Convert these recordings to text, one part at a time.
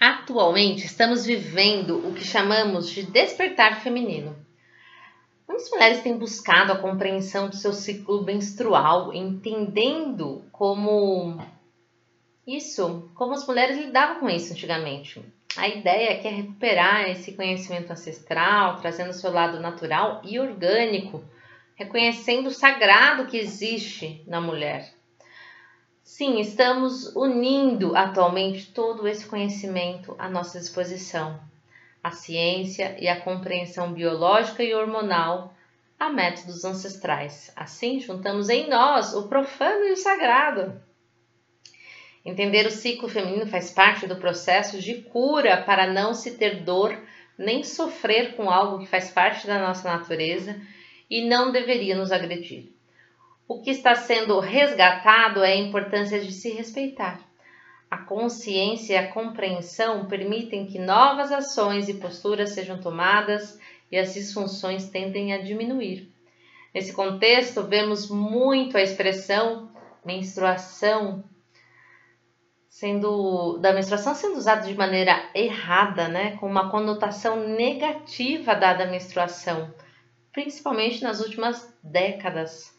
Atualmente estamos vivendo o que chamamos de despertar feminino. Muitas mulheres têm buscado a compreensão do seu ciclo menstrual, entendendo como isso, como as mulheres lidavam com isso antigamente. A ideia que é recuperar esse conhecimento ancestral, trazendo o seu lado natural e orgânico, reconhecendo o sagrado que existe na mulher. Sim, estamos unindo atualmente todo esse conhecimento à nossa disposição, a ciência e a compreensão biológica e hormonal a métodos ancestrais. Assim, juntamos em nós o profano e o sagrado. Entender o ciclo feminino faz parte do processo de cura para não se ter dor nem sofrer com algo que faz parte da nossa natureza e não deveria nos agredir. O que está sendo resgatado é a importância de se respeitar. A consciência e a compreensão permitem que novas ações e posturas sejam tomadas e as disfunções tendem a diminuir. Nesse contexto, vemos muito a expressão menstruação sendo da menstruação sendo usada de maneira errada, né, com uma conotação negativa dada à menstruação, principalmente nas últimas décadas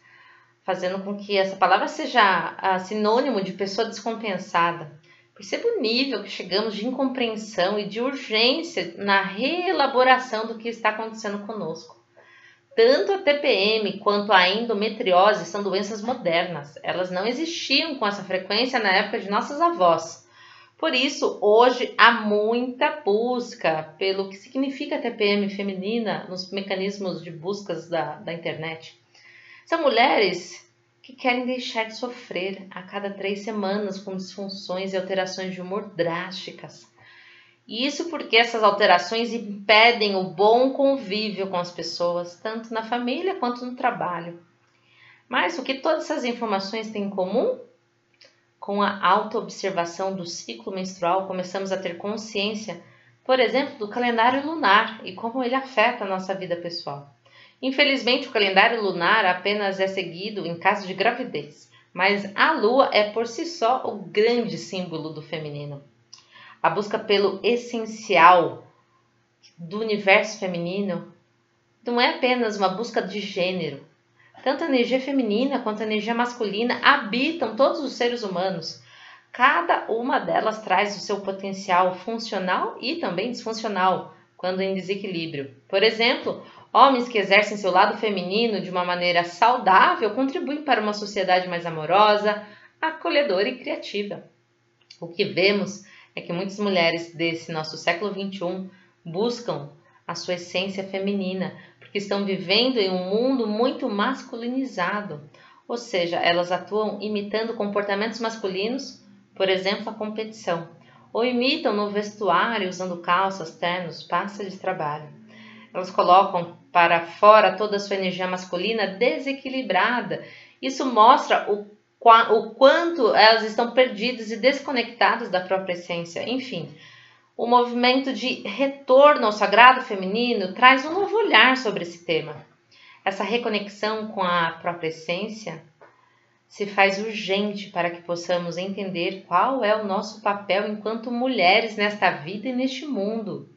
fazendo com que essa palavra seja uh, sinônimo de pessoa descompensada. Perceba o nível que chegamos de incompreensão e de urgência na reelaboração do que está acontecendo conosco. Tanto a TPM quanto a endometriose são doenças modernas. Elas não existiam com essa frequência na época de nossas avós. Por isso, hoje há muita busca pelo que significa TPM feminina nos mecanismos de buscas da, da internet. São mulheres que querem deixar de sofrer a cada três semanas com disfunções e alterações de humor drásticas. E isso porque essas alterações impedem o bom convívio com as pessoas, tanto na família quanto no trabalho. Mas o que todas essas informações têm em comum? Com a autoobservação do ciclo menstrual, começamos a ter consciência, por exemplo, do calendário lunar e como ele afeta a nossa vida pessoal. Infelizmente, o calendário lunar apenas é seguido em caso de gravidez, mas a lua é por si só o grande símbolo do feminino. A busca pelo essencial do universo feminino não é apenas uma busca de gênero. Tanto a energia feminina quanto a energia masculina habitam todos os seres humanos. Cada uma delas traz o seu potencial funcional e também disfuncional, quando em desequilíbrio. Por exemplo, Homens que exercem seu lado feminino de uma maneira saudável contribuem para uma sociedade mais amorosa, acolhedora e criativa. O que vemos é que muitas mulheres desse nosso século XXI buscam a sua essência feminina, porque estão vivendo em um mundo muito masculinizado, ou seja, elas atuam imitando comportamentos masculinos, por exemplo, a competição, ou imitam no vestuário usando calças, ternos, pastas de trabalho. Elas colocam para fora toda a sua energia masculina desequilibrada. Isso mostra o, o quanto elas estão perdidas e desconectadas da própria essência. Enfim, o movimento de retorno ao sagrado feminino traz um novo olhar sobre esse tema. Essa reconexão com a própria essência se faz urgente para que possamos entender qual é o nosso papel enquanto mulheres nesta vida e neste mundo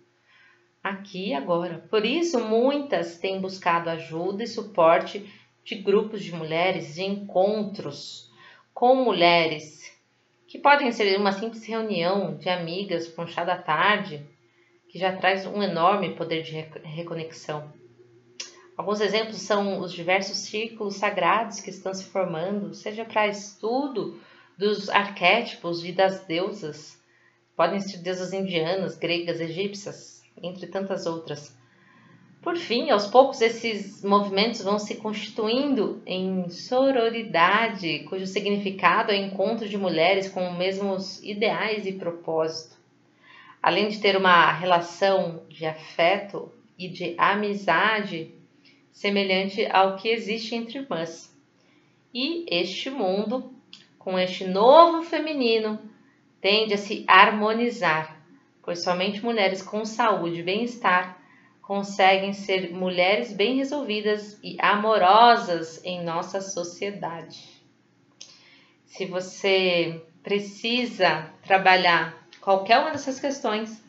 aqui e agora. Por isso, muitas têm buscado ajuda e suporte de grupos de mulheres, de encontros com mulheres, que podem ser uma simples reunião de amigas com chá da tarde, que já traz um enorme poder de reconexão. Alguns exemplos são os diversos círculos sagrados que estão se formando, seja para estudo dos arquétipos e das deusas, podem ser deusas indianas, gregas, egípcias, entre tantas outras. Por fim, aos poucos, esses movimentos vão se constituindo em sororidade, cujo significado é encontro de mulheres com os mesmos ideais e propósito. Além de ter uma relação de afeto e de amizade semelhante ao que existe entre irmãs. E este mundo, com este novo feminino, tende a se harmonizar pois somente mulheres com saúde e bem-estar conseguem ser mulheres bem resolvidas e amorosas em nossa sociedade. Se você precisa trabalhar qualquer uma dessas questões.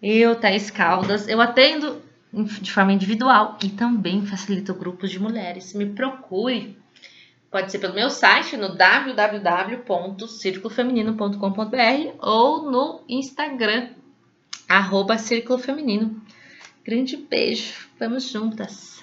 Eu, Thais Caldas, eu atendo de forma individual e também facilito grupos de mulheres. Me procure. Pode ser pelo meu site no www.circulofeminino.com.br ou no Instagram, arroba Círculo Feminino. Grande beijo, vamos juntas!